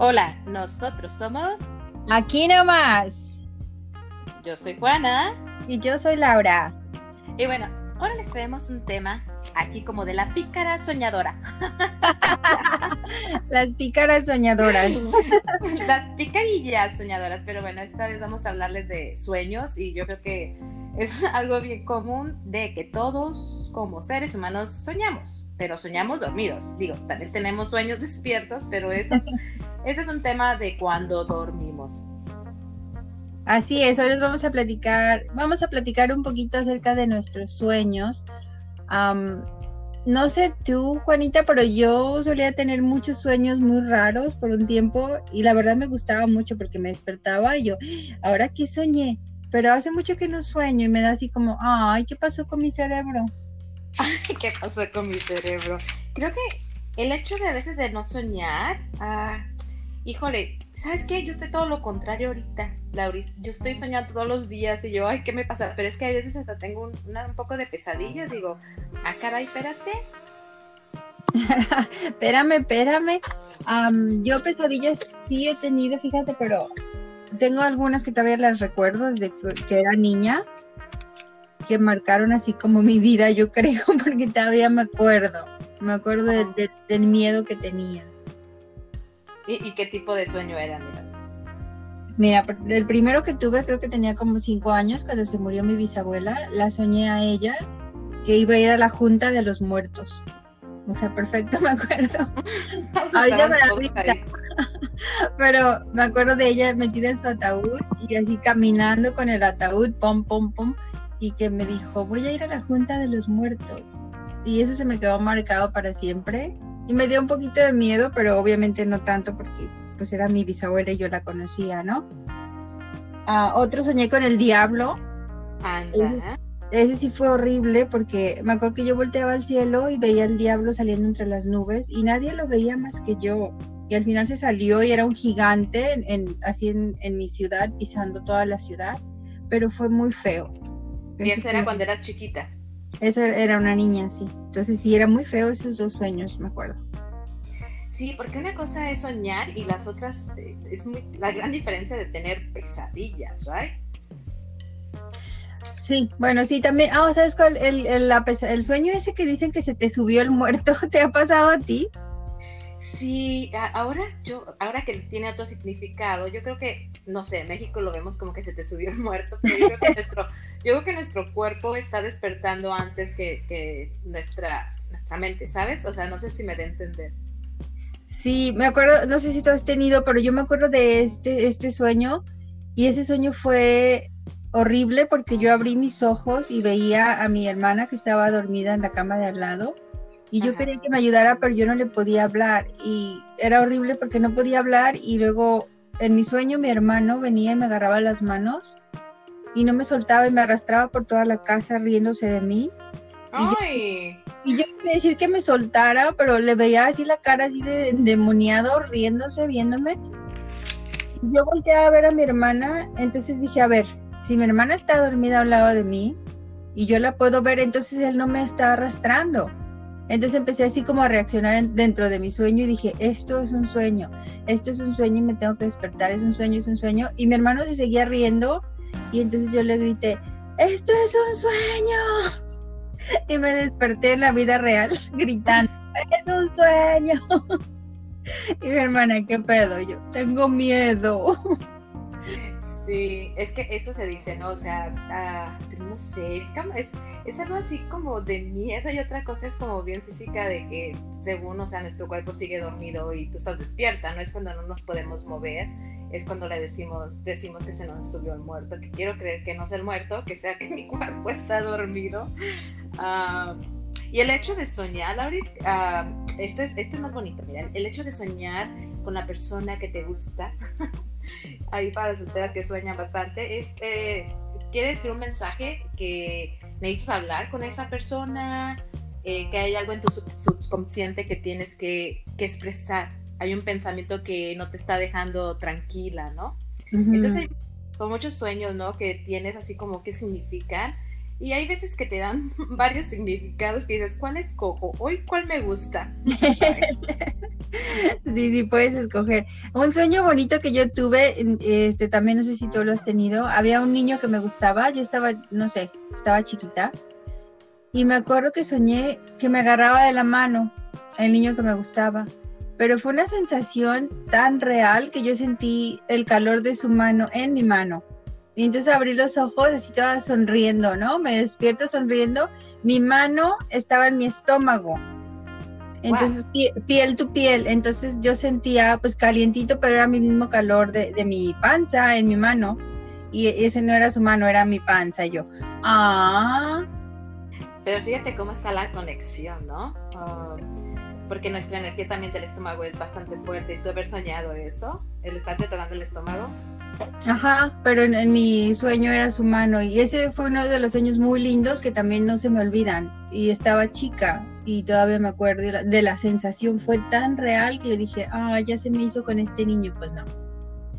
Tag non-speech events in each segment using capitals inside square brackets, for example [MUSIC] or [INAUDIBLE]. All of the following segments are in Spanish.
Hola, nosotros somos. Aquí nomás. Yo soy Juana. Y yo soy Laura. Y bueno, ahora les traemos un tema aquí como de la pícara soñadora. [LAUGHS] Las pícaras soñadoras. [LAUGHS] Las picarillas soñadoras, pero bueno, esta vez vamos a hablarles de sueños y yo creo que es algo bien común de que todos como seres humanos soñamos, pero soñamos dormidos. Digo, también tenemos sueños [LAUGHS] despiertos, pero esto, este es un tema de cuando dormimos. Así es, hoy les vamos a platicar, vamos a platicar un poquito acerca de nuestros sueños. no sé tú, Juanita, pero yo solía tener muchos sueños muy raros por un tiempo y la verdad me gustaba mucho porque me despertaba y yo, ¿ahora qué soñé? Pero hace mucho que no sueño y me da así como, ay, ¿qué pasó con mi cerebro? [LAUGHS] ¿Qué pasó con mi cerebro? Creo que el hecho de a veces de no soñar, ah, híjole, ¿sabes qué? Yo estoy todo lo contrario ahorita, Lauris. Yo estoy soñando todos los días y yo, ay, ¿qué me pasa? Pero es que a veces hasta tengo un, un poco de pesadillas. Digo, ah, caray, espérate. [LAUGHS] espérame, espérame. yo pesadillas sí he tenido, fíjate, pero tengo algunas que todavía las recuerdo desde que era niña, que marcaron así como mi vida, yo [LAUGHS] creo, porque todavía me acuerdo. Me acuerdo del miedo que tenía. ¿Y, qué tipo de sueño era? Mira, el primero que tuve creo que tenía como cinco años cuando se murió mi bisabuela. La soñé a ella que iba a ir a la junta de los muertos. O sea, perfecto, [LAUGHS] me acuerdo. Ahorita me [LAUGHS] Pero me acuerdo de ella metida en su ataúd y así caminando con el ataúd, pom, pom, pom, y que me dijo, voy a ir a la junta de los muertos. Y eso se me quedó marcado para siempre. Y me dio un poquito de miedo, pero obviamente no tanto porque pues era mi bisabuela y yo la conocía, ¿no? Ah, otro soñé con el diablo. Ese, sí fue horrible porque me acuerdo que yo volteaba al cielo y veía al diablo saliendo entre las nubes y nadie lo veía más que yo. Y al final se salió y era un gigante en, así en, en, mi ciudad, pisando toda la ciudad, pero fue muy feo. Y eso era cuando eras chiquita. Eso era una niña, sí. Entonces sí, era muy feo esos dos sueños, me acuerdo. Sí, porque una cosa es soñar y las otras eh, es muy, la gran diferencia de tener pesadillas, ¿right? Sí, bueno, sí, también. Ah, ¿sabes cuál? El, el, el sueño ese que dicen que se te subió el muerto, [LAUGHS] ¿te ha pasado a ti? Sí, ahora yo, ahora que tiene otro significado, yo creo que, no sé, en México lo vemos como que se te subió el [LAUGHS] muerto, pero yo creo que nuestro, yo creo que nuestro cuerpo está despertando antes que, nuestra, nuestra mente, ¿sabes? O sea, no sé si me da a entender. Sí, me acuerdo, no sé si tú has tenido, pero yo me acuerdo de este, este sueño, y ese sueño fue horrible porque yo abrí mis ojos y veía a mi hermana que estaba dormida en la cama de al lado y yo quería que me ayudara, pero yo no le podía hablar y era horrible porque no podía hablar y luego en mi sueño mi hermano venía y me agarraba las manos y no me soltaba y me arrastraba por toda la casa riéndose de mí. Y yo, quería decir que me soltara, pero le veía así la cara así de endemoniado, riéndose, viéndome. Yo volteé a ver a mi hermana, entonces dije, a ver, si mi hermana está dormida al lado de mí y yo la puedo ver, entonces él no me está arrastrando. Entonces empecé así como a reaccionar dentro de mi sueño y dije, esto es un sueño, esto es un sueño y me tengo que despertar, es un sueño, es un sueño. Y mi hermano se seguía riendo y entonces yo le grité, esto es un sueño. [LAUGHS] Y me desperté en la vida real [LAUGHS] gritando, es un sueño. [LAUGHS] Y mi hermana, ¿qué pedo? Yo tengo miedo. Sí, es que eso se dice, ¿no? O sea, ah, pues no sé, es, es, es, algo así como de miedo y otra cosa es como bien física de que según, o sea, nuestro cuerpo sigue dormido y tú estás despierta, no es cuando no nos podemos mover, es cuando le decimos, decimos que se nos subió el muerto, que quiero creer que no es el muerto, que sea que mi [LAUGHS] cuerpo está dormido. Ah, y el hecho de soñar, Lauris, uh, este, es, este es más bonito, mira, el hecho de soñar con la persona que te gusta. [LAUGHS] ahí para las solteras que sueñan bastante, es, eh, quiere decir un mensaje que necesitas hablar con esa persona, eh, que hay algo en tu subconsciente que tienes que, expresar, hay un pensamiento que no te está dejando tranquila, ¿no? Entonces hay muchos sueños, ¿no? Que tienes así como qué significan. Y hay veces que te dan [LAUGHS] varios significados que dices, ¿cuál escojo? Hoy, ¿cuál me gusta? [LAUGHS] [LAUGHS] Sí, sí, puedes escoger. Un sueño bonito que yo tuve, este, también no sé si tú lo has tenido, había un niño que me gustaba, yo estaba, no sé, estaba chiquita, y me acuerdo que soñé que me agarraba de la mano el niño que me gustaba, pero fue una sensación tan real que yo sentí el calor de su mano en mi mano. Y entonces abrí los ojos, así estaba sonriendo, ¿no? Me despierto sonriendo, mi mano estaba en mi estómago entonces, piel tu piel. Entonces yo sentía pues calientito, pero era mi mismo calor de, mi panza en mi mano. Y ese no era su mano, era mi panza. Y yo, ah. Pero fíjate cómo está la conexión, ¿no? Ah, porque nuestra energía también del estómago es bastante fuerte. ¿Y tú haber soñado eso? ¿El estarte tocando el estómago? Ajá, pero en, mi sueño era su mano y ese fue uno de los sueños muy lindos que también no se me olvidan. Y estaba chica y todavía me acuerdo de la, sensación, fue tan real que yo dije, ah, ya se me hizo con este niño, pues no,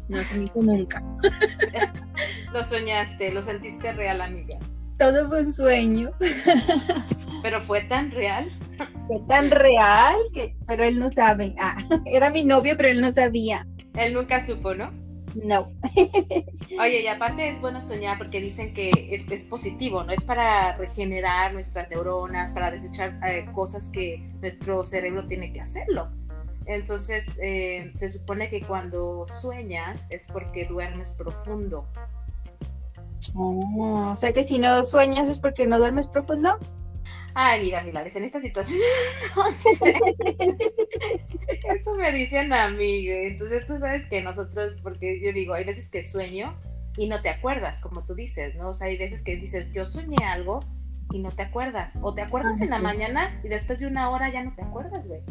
no se me hizo nunca. [LAUGHS] lo soñaste, lo sentiste real, amiga. Todo fue un sueño. [LAUGHS] Pero fue tan real. Fue tan real que, pero él no sabe. Ah, [LAUGHS] era mi novio, pero él no sabía. Él nunca supo, ¿no? No. Oye, y aparte es bueno soñar porque dicen que es, positivo, ¿no? Es para regenerar nuestras neuronas, para desechar eh, cosas que nuestro cerebro tiene que hacerlo. Entonces, eh, se supone que cuando sueñas es porque duermes profundo. Oh, o sea que si no sueñas es porque no duermes profundo. Ay, mira, Milares, en esta situación, [LAUGHS] no sé. Eso me dicen a mí, Entonces tú sabes que nosotros, porque yo digo, hay veces que sueño y no te acuerdas, como tú dices, ¿no? O sea, hay veces que dices, yo soñé algo y no te acuerdas. O te acuerdas en la mañana y después de una hora ya no te acuerdas, güey.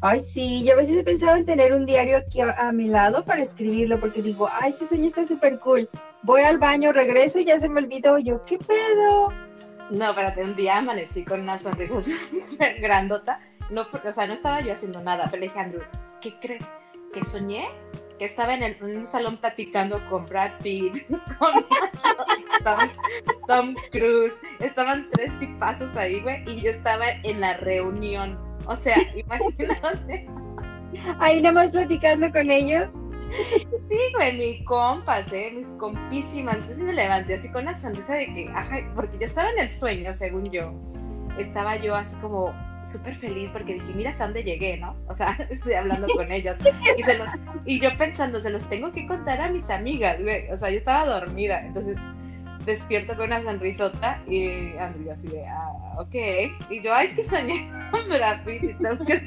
Ay, sí, yo a veces he pensado en tener un diario aquí a, mi lado para escribirlo, porque digo, ay, este sueño está súper cool. Voy al baño, regreso y ya se me olvidó. Yo, ¿qué pedo? No, espérate, un día amanecí con una sonrisa [LAUGHS] súper grandota. No, o sea, no estaba yo haciendo nada, pero le dije, Andrew, ¿qué crees? ¿Que soñé? Que estaba en, un salón platicando con Brad Pitt, [LAUGHS] con Tom, Cruise. Estaban tres tipazos ahí, güey, y yo estaba en la reunión. O sea, [LAUGHS] imagínate. Ahí nada platicando con ellos. Sí, güey, mis compas, ¿eh? Mis compísimas. Entonces me levanté así con la sonrisa de que, ajá, porque yo estaba en el sueño, según yo. Estaba yo así como súper feliz porque dije, mira hasta dónde llegué, ¿no? O sea, [LAUGHS] estoy hablando con ellos. Y, yo pensando, se los tengo que contar a mis amigas, güey. O sea, yo estaba dormida. Entonces despierto con una sonrisota y Andrea así de, ah, ok. Y yo, ay, es que soñé [LAUGHS] con Brad y tengo que...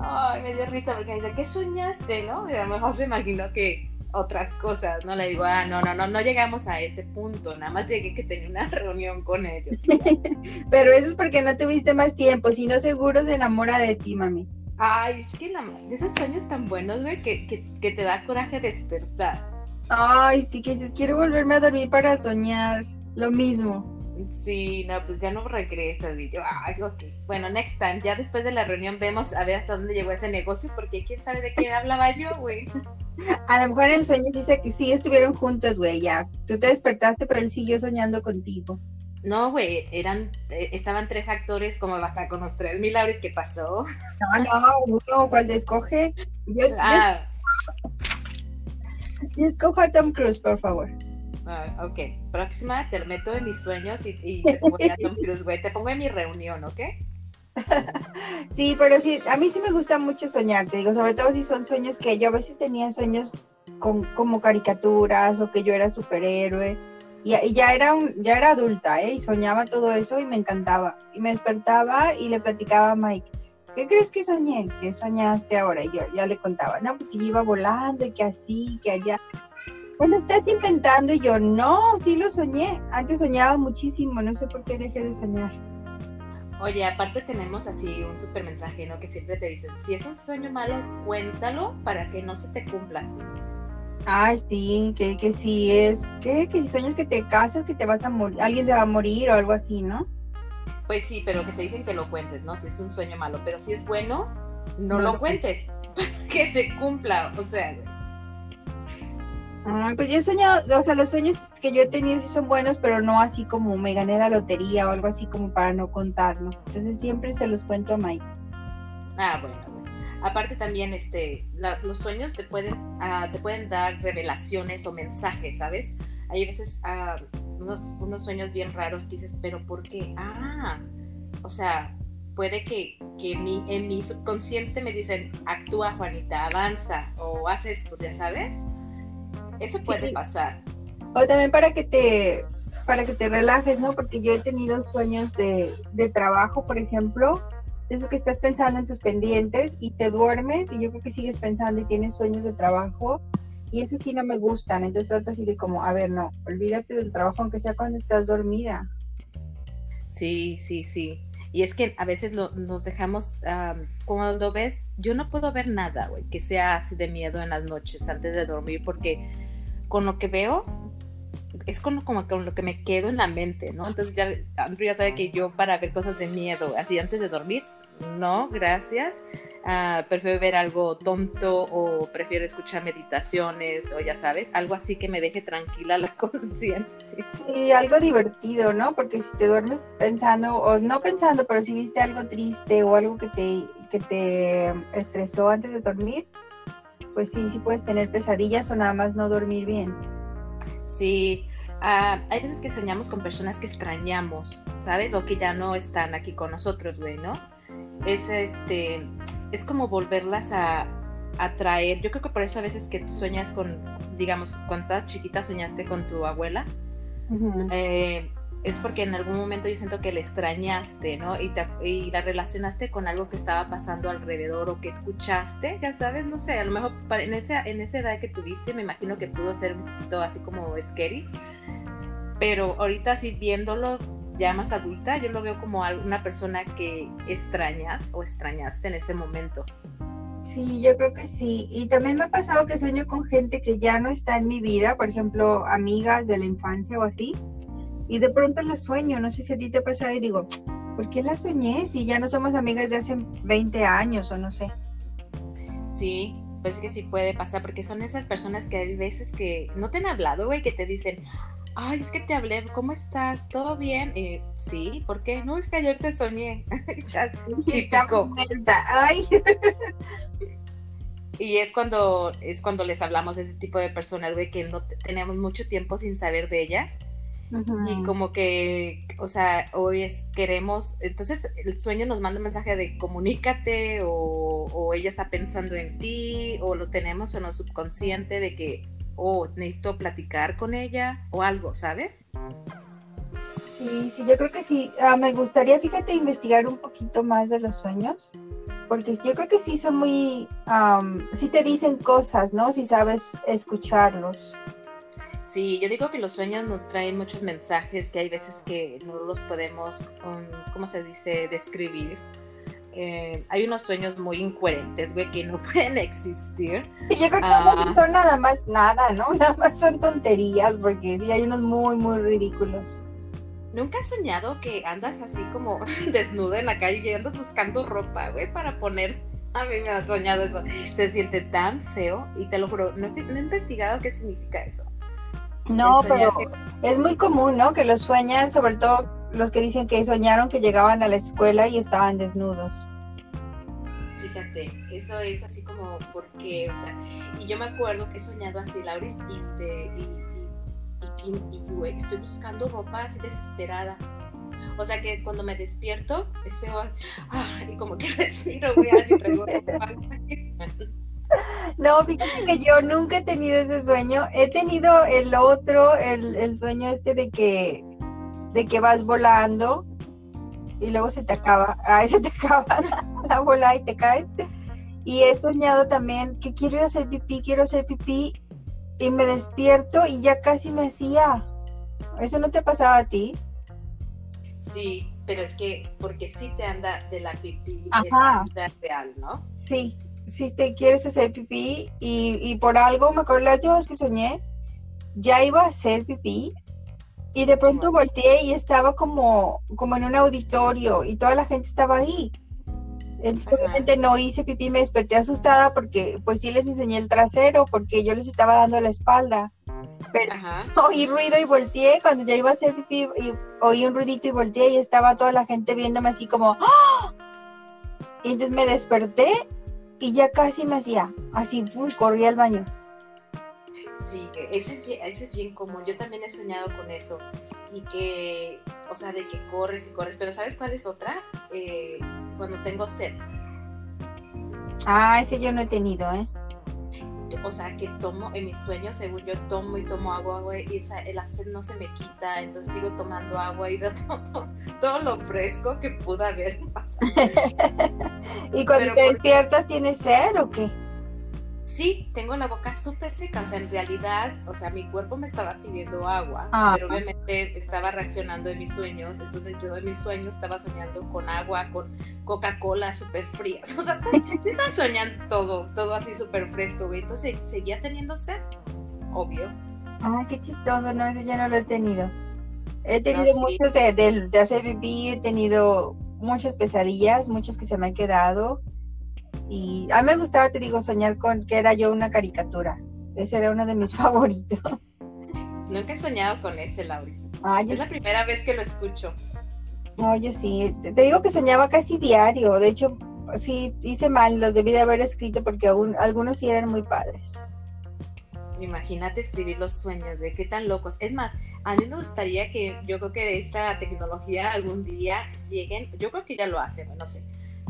Ay, me dio risa porque me dice, ¿qué soñaste, no? Y a lo mejor se imaginó que otras cosas, ¿no? Le digo, ah, no, no, no, no llegamos a ese punto, nada más llegué que tenía una [LAUGHS] reunión con ellos. [LAUGHS] Pero eso es porque no tuviste más tiempo, si no seguro se enamora de ti, mami. Ay, es que de esos sueños tan buenos, güey, que, que, te da coraje despertar. Ay, sí, que dices, quiero volverme a dormir para soñar, lo mismo. Sí, no, pues ya no regresas. Y yo, ay, ok. Bueno, next time, ya después de la reunión vemos a ver hasta dónde llegó ese negocio, porque quién sabe de qué hablaba yo, güey. A lo mejor en el sueño dice que sí estuvieron juntos, güey, ya. Tú te despertaste, pero él siguió soñando contigo. No, güey, eran, eh, estaban tres actores, como basta con los tres mil ¿qué pasó? No, no, uno, ¿cuál escoge? Yo, ah. escojo a Tom Cruise, por favor. Ah, ok, próxima te meto en mis sueños y, te pongo Tom güey. Te pongo en mi reunión, ¿ok? [LAUGHS] Sí, pero sí, a mí sí me gusta mucho soñar, te digo, sobre todo si son sueños que yo a veces tenía sueños con, como caricaturas o que yo era superhéroe y, ya, era un, ya era adulta, ¿eh? Y soñaba todo eso y me encantaba. Y me despertaba y le platicaba a Mike, ¿qué crees que soñé? ¿Qué soñaste ahora? Y yo ya le contaba, no, pues que yo iba volando y que así, que allá bueno, estás inventando y yo, no, sí lo soñé. Antes soñaba muchísimo, no sé por qué dejé de soñar. Oye, aparte tenemos así un súper mensaje, ¿no? Que siempre te dicen, si es un sueño malo, cuéntalo para que no se te cumpla. Ay, sí, que, que si es, que, que si sueñas que te casas, que te vas a morir, alguien se va a morir o algo así, ¿no? Pues sí, pero que te dicen que lo cuentes, ¿no? Si es un sueño malo, pero si es bueno, no, lo, cuentes, [LAUGHS] que se cumpla, o sea, Ah, pues yo he soñado, o sea, los sueños que yo he tenido sí son buenos, pero no así como me gané la lotería o algo así como para no contarlo. Entonces siempre se los cuento a Mike. Ah, bueno, bueno. Aparte también, este, los sueños te pueden, ah, te pueden dar revelaciones o mensajes, ¿sabes? Hay veces ah, unos, sueños bien raros que dices, pero ¿por qué? Ah, o sea, puede que, que en mi subconsciente me dicen, actúa Juanita, avanza o haz esto, ya sabes. Eso puede pasar. O también para que te para que te relajes, ¿no? Porque yo he tenido sueños de, de trabajo, por ejemplo, eso que estás pensando en tus pendientes y te duermes y yo creo que sigues pensando y tienes sueños de trabajo y eso sí no me gustan, entonces trato así de como, a ver, no, olvídate del trabajo aunque sea cuando estás dormida. Sí, sí, sí. Y es que a veces nos dejamos, cuando ves, yo no puedo ver nada, güey, que sea así de miedo en las noches antes de dormir porque con lo que veo es con, como con lo que me quedo en la mente, ¿no? Entonces ya Andrew ya sabe que yo para ver cosas de miedo, así antes de dormir, no, gracias. Uh, prefiero ver algo tonto o prefiero escuchar meditaciones o ya sabes, algo así que me deje tranquila la [LAUGHS] conciencia. Sí, algo divertido, ¿no? Porque si te duermes pensando, o no pensando, pero si viste algo triste o algo que te, que te estresó antes de dormir, pues sí, sí puedes tener pesadillas o nada más no dormir bien. Sí, uh, hay veces que soñamos con personas que extrañamos, ¿sabes? O que ya no están aquí con nosotros, güey, ¿no? Es este, es como volverlas a atraer. Yo creo que por eso a veces que tú sueñas con, digamos, cuando estabas chiquita soñaste con tu abuela. Eh, es porque en algún momento yo siento que le extrañaste, ¿no? Y, la relacionaste con algo que estaba pasando alrededor o que escuchaste, ya sabes, no sé, a lo mejor en esa, en esa edad que tuviste me imagino que pudo ser un poquito así como scary, pero ahorita así viéndolo ya más adulta, yo lo veo como una persona que extrañas o extrañaste en ese momento. Sí, yo creo que sí. Y también me ha pasado que sueño con gente que ya no está en mi vida, por ejemplo, amigas de la infancia o así. Y de pronto las sueño, no sé si a ti te ha pasado y digo, ¿por qué la soñé si ya no somos amigas de hace 20 años o no sé? Sí, pues que sí puede pasar, porque son esas personas que hay veces que no te han hablado, güey, que te dicen, ay, es que te hablé, ¿cómo estás? ¿Todo bien? Eh, sí, ¿por qué? No, es que ayer te soñé. [LAUGHS] Típico. Ay. [LAUGHS] y es cuando, es cuando les hablamos de ese tipo de personas, güey, que no tenemos mucho tiempo sin saber de ellas. Y como que, o sea, hoy es, queremos, entonces el sueño nos manda un mensaje de comunícate o, o ella está pensando en ti o lo tenemos en lo subconsciente de que o necesito platicar con ella o algo, ¿sabes? Sí, sí, yo creo que sí. Ah, me gustaría, fíjate, investigar un poquito más de los sueños, porque yo creo que sí son muy, sí te dicen cosas, ¿no? Si sabes escucharlos. Sí, yo digo que los sueños nos traen muchos mensajes que hay veces que no los podemos, um, ¿cómo se dice?, describir eh, hay unos sueños muy incoherentes, güey, que no [LAUGHS] pueden existir. yo creo que no son nada más nada, ¿no? [LAUGHS] Nada más son tonterías, porque sí hay unos muy, muy ridículos. ¿Nunca has soñado que andas así como [LAUGHS] desnuda en la calle y andas buscando ropa, güey, para poner? A mí me ha soñado eso. Se siente tan feo y te lo juro, no he, investigado qué significa eso. No, pero es muy común, ¿no? Que los sueñan, sobre todo los que dicen que soñaron que llegaban a la escuela y estaban desnudos. Fíjate, eso es así como porque, o sea, y yo me acuerdo que he soñado así, Lauris, y, y, y, estoy buscando ropa así desesperada. O sea que cuando me despierto, estoy, ah, y como que [LAUGHS] respiro, voy así traigo ropa. [LAUGHS] No, fíjate que yo nunca he tenido ese sueño. He tenido el otro, el, el sueño este de que de que vas volando y luego se te acaba, ahí se te [LAUGHS] acaba la, bola y te caes. Y he soñado también que quiero hacer pipí, quiero hacer pipí y me despierto y ya casi me hacía. ¿Eso no te pasaba a ti? Sí, pero es que porque sí te anda de la pipí de la vida real, ¿no? Sí, si te quieres hacer pipí y, y por algo, me acuerdo la última vez que soñé, ya iba a hacer pipí y de pronto volteé y estaba como, como en un auditorio y toda la gente estaba ahí. Entonces, obviamente no hice pipí, me desperté asustada porque pues sí les enseñé el trasero porque yo les estaba dando la espalda. Pero [LAUGHS] oí ruido y volteé cuando ya iba a hacer pipí y oí un ruidito y volteé y estaba toda la gente viéndome así como ¡Ah! Y entonces me desperté y ya casi me hacía así, corrí al baño. Sí, ese es, bien, ese es bien común. Yo también he soñado con eso. Y que, o sea, de que corres y corres. Pero ¿sabes cuál es otra? Eh, cuando tengo sed. Ah, ese yo no he tenido, ¿eh? O sea, que tomo en mis sueños, según yo tomo y tomo agua, agua y o el sed no se me quita, entonces sigo tomando agua y veo [LAUGHS] todo, todo lo fresco que pudo haber pasado. [LAUGHS] ¿Y cuando te despiertas tienes sed o qué? sí, tengo la boca súper seca, o sea, en realidad, o sea, mi cuerpo me estaba pidiendo agua, ah. pero obviamente estaba reaccionando en mis sueños, entonces yo en mis sueños estaba soñando con agua, con Coca-Cola súper frías, [LAUGHS] o sea, estaba soñando todo, todo así súper fresco, güey, entonces seguía teniendo sed, obvio. Ah, qué chistoso, no, ese ya no lo he tenido. He tenido muchos de, de, de hacer pipí, he tenido muchas pesadillas, muchos que se me han quedado y a mí me gustaba, te digo, soñar con que era yo una caricatura. Ese era uno de mis [LAUGHS] favoritos. Nunca he soñado con ese, Lauris. es la primera vez que lo escucho. No, yo sí. Te digo que soñaba casi diario. De hecho, sí, hice mal. Los debí de haber escrito porque algunos sí eran muy padres. Imagínate escribir los sueños, de qué tan locos. Es más, a mí me gustaría que yo creo que esta tecnología algún día lleguen, yo creo que ya lo hacen, no sé,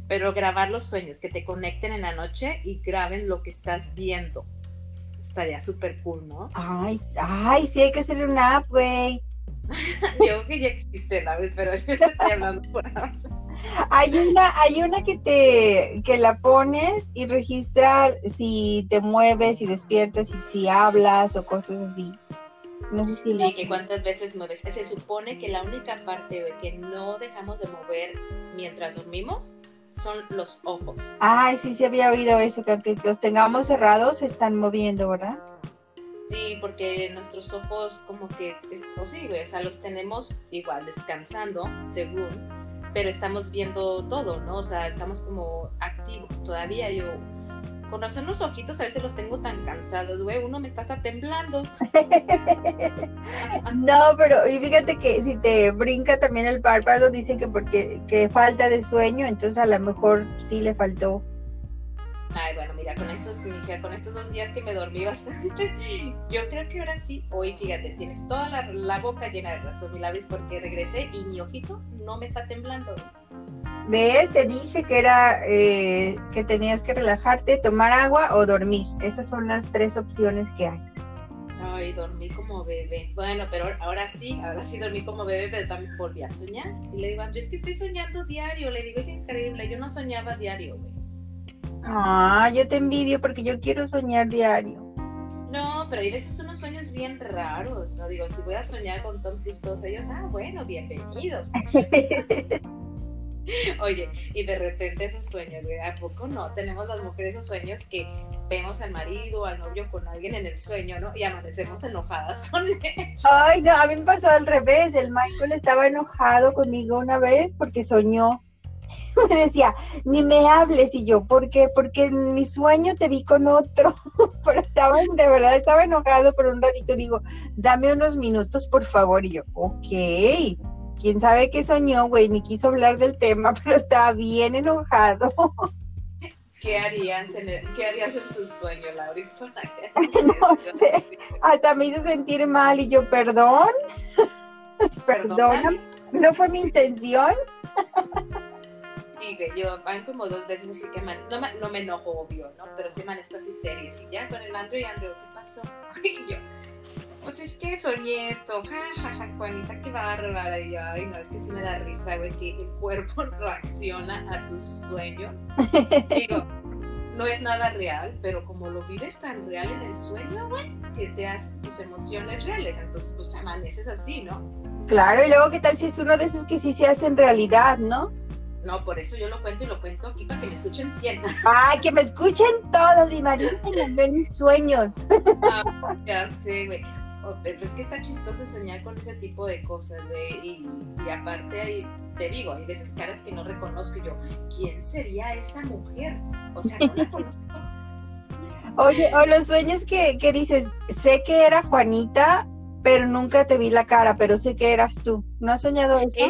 pero grabar los sueños, que te conecten en la noche y graben lo que estás viendo. Estaría súper cool, ¿no? Ay, ay, sí hay que hacer una app, güey. [LAUGHS] yo creo que ya existe la vez, pero yo estoy hablando por ahora. Hay una, hay una que te, que la pones y registra si te mueves, si despiertas, si, si hablas o cosas así. No sé si sí, que cuántas veces mueves. Se supone que la única parte que no dejamos de mover mientras dormimos son los ojos. Ay, sí, sí había oído eso, que aunque los tengamos cerrados se están moviendo, ¿verdad? Sí, porque nuestros ojos como que, o sí, o sea, los tenemos igual descansando, según, pero estamos viendo todo, ¿no? O sea, estamos como activos todavía. Yo con razón los ojitos a veces los tengo tan cansados, güey, uno me está hasta temblando. [LAUGHS] no, pero y fíjate que si te brinca también el párpado, dicen que porque que falta de sueño, entonces a lo mejor sí le faltó. Ay, bueno, mira, con estos, con estos dos días que me dormí [LAUGHS] bastante, yo creo que ahora sí, hoy fíjate, tienes toda la, la boca llena de razón abres porque regresé y mi ojito no me está temblando. ¿Ves? Te dije que era eh, que tenías que relajarte, tomar agua o dormir. Esas son las tres opciones que hay. Ay, dormí como bebé. Bueno, pero ahora sí, ahora sí dormí como bebé, pero también volví a soñar. Y le digo, yo es que estoy soñando diario. Le digo, es increíble, yo no soñaba diario, güey. Ah, yo te envidio porque yo quiero soñar diario. No, pero hay veces unos sueños bien raros. No digo, si voy a soñar con Tom Cruise, todos ellos, ah, bueno, bienvenidos. [LAUGHS] [LAUGHS] Oye, y de repente esos sueños, ¿a poco no? Tenemos las mujeres esos sueños que vemos al marido o al novio con alguien en el sueño, ¿no? Y amanecemos enojadas con él. Ay, no, a mí me pasó al revés. El Michael estaba enojado conmigo una vez porque soñó. [LAUGHS] Me decía, ni me hables. Y yo, ¿por qué? Porque en mi sueño te vi con otro. [LAUGHS] Pero estaba, de verdad, estaba enojado por un ratito. Digo, dame unos minutos, por favor. Y yo, ok quién sabe qué soñó, güey, ni quiso hablar del tema, [LAUGHS] pero estaba bien enojado. ¿Qué harías en, ¿qué harías en su sueño, Lauris? [LAUGHS] no sé, hasta me hizo sentir mal y yo, perdón, [LAUGHS] perdón, no fue mi intención. Sí, güey, yo van como dos veces así que no, me, no me enojo, obvio, ¿no? Pero sí amanezco así serio, y ya con el Andrew y Andrew, ¿qué pasó? Y yo, pues es que soñé esto, jajaja, ja, Juanita, qué bárbara. Y yo, ay, no, es que sí me da risa, güey, que el cuerpo [LAUGHS] reacciona a tus sueños. Digo, no es nada real, pero como lo vives tan real en el sueño, güey, que te das tus emociones reales, entonces pues amaneces así, ¿no? Claro, y luego, ¿qué tal si es uno de esos que sí se hacen realidad, no? No, por eso yo lo cuento y lo cuento aquí para que me escuchen 100. [LAUGHS] Ay, que me escuchen todos, mi marido, y ven sueños. Ah, ya sé, güey es que está chistoso soñar con ese tipo de cosas, y, aparte hay, te digo, hay veces caras que no reconozco yo, ¿quién sería esa mujer? O sea, no la [LAUGHS] conozco. Oye, o los sueños que, que dices, sé que era Juanita, pero nunca te vi la cara, pero sé que eras tú. ¿No has soñado eso?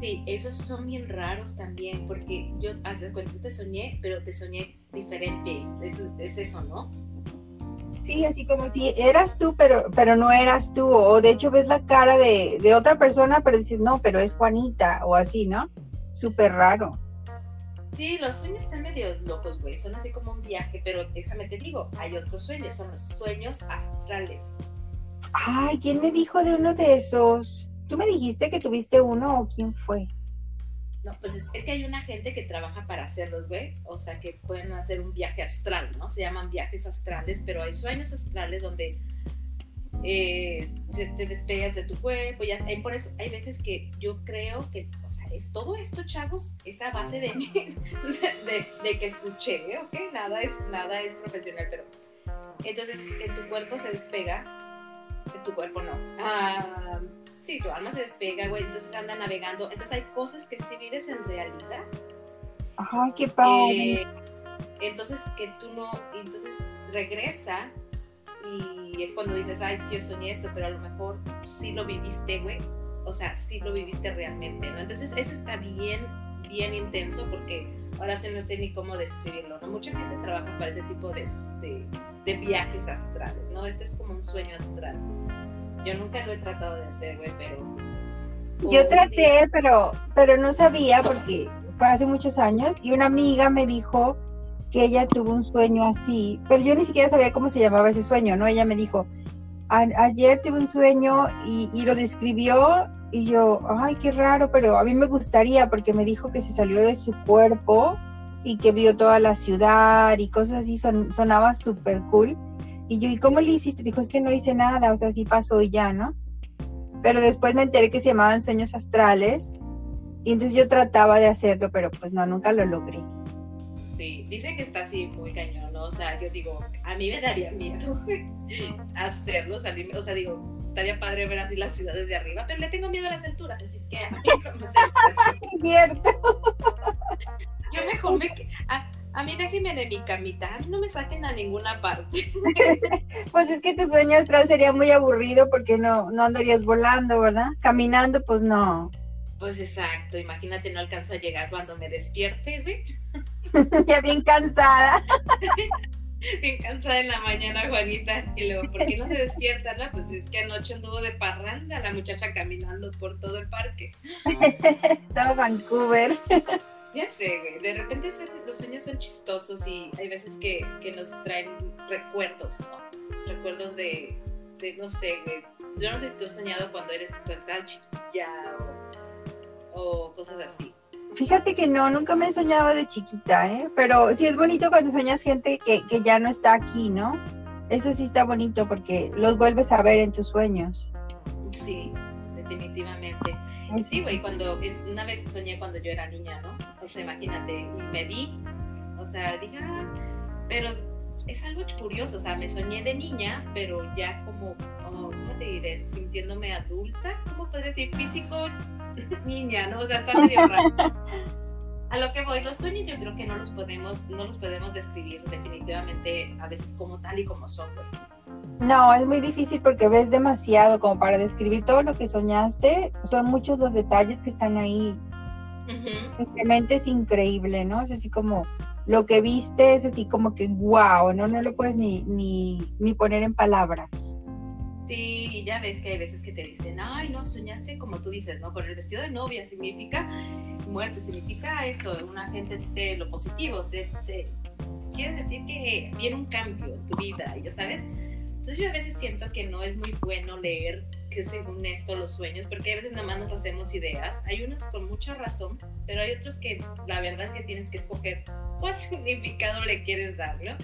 sí, esos son bien raros también, porque yo, hace cuando te soñé, pero te soñé diferente. Es, es, eso, ¿no? Sí, así como si eras tú, pero, pero no eras tú. O de hecho ves la cara de, de otra persona, pero dices, no, pero es Juanita, o así, ¿no? Súper raro. Sí, los sueños están medio locos, güey. Son así como un viaje, pero déjame te digo, hay otros sueños, son los sueños astrales. Ay, ¿quién me dijo de uno de esos? ¿Tú me dijiste que tuviste uno o quién fue? No, pues es, que hay una gente que trabaja para hacerlos, güey. O sea, que pueden hacer un viaje astral, ¿no? Se llaman viajes astrales, pero hay sueños astrales donde eh, te despegas de tu cuerpo. Ya, hay, veces que yo creo que, o sea, es todo esto, chavos, esa base [LAUGHS] de de, que escuché, ¿ok? Nada es, nada es profesional, pero entonces que tu cuerpo se despega tu cuerpo no. Ah, sí, tu alma se despega, güey, entonces anda navegando. Entonces hay cosas que sí vives en realidad. Ay, qué padre. Eh, entonces que tú no, entonces regresa y es cuando dices, ay, es que yo soñé esto, pero a lo mejor sí lo viviste, güey. O sea, sí lo viviste realmente, ¿no? Entonces eso está bien, bien intenso porque ahora sí no sé ni cómo describirlo, ¿no? Mucha gente trabaja para ese tipo de, de, de viajes astrales, ¿no? Este es como un sueño astral. Yo nunca lo he tratado de hacer, güey, pero... Yo traté, pero, pero no sabía porque fue hace muchos años y una amiga me dijo que ella tuvo un sueño así, pero yo ni siquiera sabía cómo se llamaba ese sueño, ¿no? Ella me dijo, ayer tuve un sueño y, y, lo describió y yo, ay, qué raro, pero a mí me gustaría porque me dijo que se salió de su cuerpo y que vio toda la ciudad y cosas así, son, sonaba súper cool. Y yo, ¿y cómo le hiciste? Dijo, es que no hice nada, o sea, sí pasó y ya, ¿no? Pero después me enteré que se llamaban sueños astrales y entonces yo trataba de hacerlo, pero pues no, nunca lo logré. Sí, dice que está así muy cañón, ¿no? O sea, yo digo, a mí me daría miedo hacerlo, salirme, o sea, digo, estaría padre ver así las ciudades de arriba, pero le tengo miedo a las alturas, así que a mí no me [LAUGHS] Cierto. Yo mejor me... A mí déjenme de mi camita, no me saquen a ninguna parte. [LAUGHS] pues es que tu sueño astral sería muy aburrido porque no, no andarías volando, ¿verdad? Caminando, pues no. Pues exacto, imagínate, no alcanzo a llegar cuando me despierte, ¿ve? [LAUGHS] ya bien cansada. [LAUGHS] bien cansada en la mañana, Juanita. Y luego, ¿por qué no se despierta? No, pues es que anoche anduvo de parranda la muchacha caminando por todo el parque. Estaba Vancouver. Ya sé, güey. De repente los sueños son chistosos y hay veces que, nos traen recuerdos, ¿no? Recuerdos de, no sé, güey. Yo no sé si tú has soñado cuando eres tan chiquilla o, cosas así. Fíjate que no, nunca me he soñado de chiquita, ¿eh? Pero sí es bonito cuando sueñas gente que, que ya no está aquí, ¿no? Eso sí está bonito porque los vuelves a ver en tus sueños. Sí, definitivamente. Sí, güey, cuando es, una vez soñé cuando yo era niña, ¿no? O sea, imagínate, y me vi, o sea, dije, ah, pero es algo curioso, o sea, me soñé de niña, pero ya como, ¿cómo te diré? Sintiéndome adulta, ¿cómo podría decir? Físico [LAUGHS] niña, ¿no? O sea, está medio raro. A lo que voy, los sueños yo creo que no los podemos, no los podemos describir definitivamente a veces como tal y como son. No, es muy difícil porque ves demasiado como para describir todo lo que soñaste. Son muchos los detalles que están ahí. Simplemente es increíble, ¿no? Es así como lo que viste es así como que wow, ¿no? No lo puedes ni, ni, ni poner en palabras. Sí, y ya ves que hay veces que te dicen, ay, no, soñaste como tú dices, ¿no? Con el vestido de novia significa muerte, significa esto. Una gente dice lo positivo, se, se, quiere decir que viene un cambio en tu vida, ya sabes. Entonces yo a veces siento que no es muy bueno leer que según esto los sueños, porque a veces nada más nos hacemos ideas. Hay unos con mucha razón, pero hay otros que la verdad es que tienes que escoger cuál [LAUGHS] significado le quieres dar, ¿no?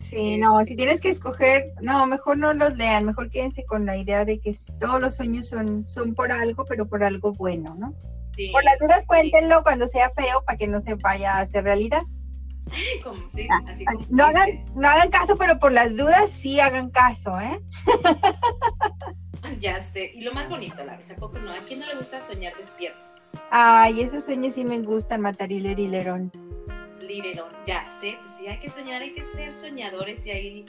Sí, no, si tienes que escoger, no, mejor no los lean, mejor quédense con la idea de que todos los sueños son, son por algo, pero por algo bueno, ¿no? Sí, por las dudas cuéntenlo cuando sea feo para que no se vaya a hacer realidad. [LAUGHS] Ah, no, hagan, no hagan caso, pero por las dudas sí hagan caso, ¿eh? [LAUGHS] [LAUGHS] ya sé. Y lo más bonito, la vez, ¿a poco no? ¿A quién no le gusta soñar despierto? Ay, esos sueños sí me gustan, Matariler y Lerón. Liderón, ya sé, pues sí, hay que soñar, hay que ser soñadores y ahí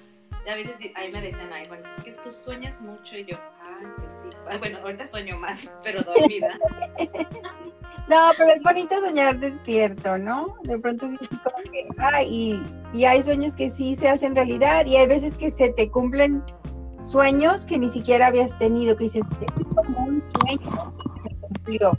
a veces ahí me decían, ay, bueno, es que tú sueñas mucho y yo, ay, pues sí, bueno, ahorita sueño más, [LAUGHS] pero dormida. [LAUGHS] no, pero es bonito soñar despierto, ¿no? De pronto sí, como que, ay, y, y hay sueños que sí se hacen realidad y hay veces que se te cumplen sueños que ni siquiera habías tenido, que dices, es como un sueño que se cumplió.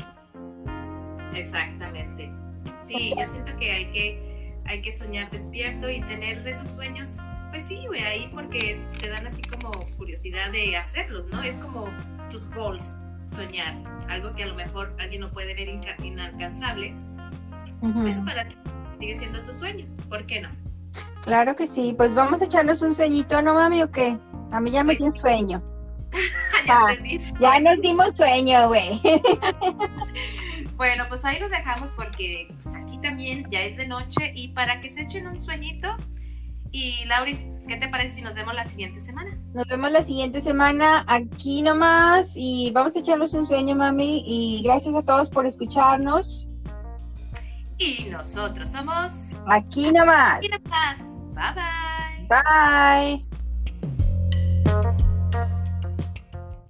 Exactamente. Sí, yo siento que hay que, hay que soñar despierto y tener esos sueños, pues sí, güey, ahí porque te dan así como curiosidad de hacerlos, ¿no? Es como tus goals, soñar, algo que a lo mejor alguien no puede ver inalcanzable, pero para ti sigue siendo tu sueño, ¿por qué no? Claro que sí, pues vamos a echarnos un sueñito, ¿no mami o qué? A mí ya me dio sueño. [LAUGHS] ya, ah, ya nos dimos sueño, güey. [LAUGHS] bueno, pues ahí los dejamos porque pues, aquí también ya es de noche y para que se echen un sueñito. Y Lauris, ¿qué te parece si nos vemos la siguiente semana? Nos vemos la siguiente semana aquí nomás y vamos a echarnos un sueño, mami. Y gracias a todos por escucharnos. Y nosotros somos aquí nomás. Aquí nomás. Bye bye. Bye.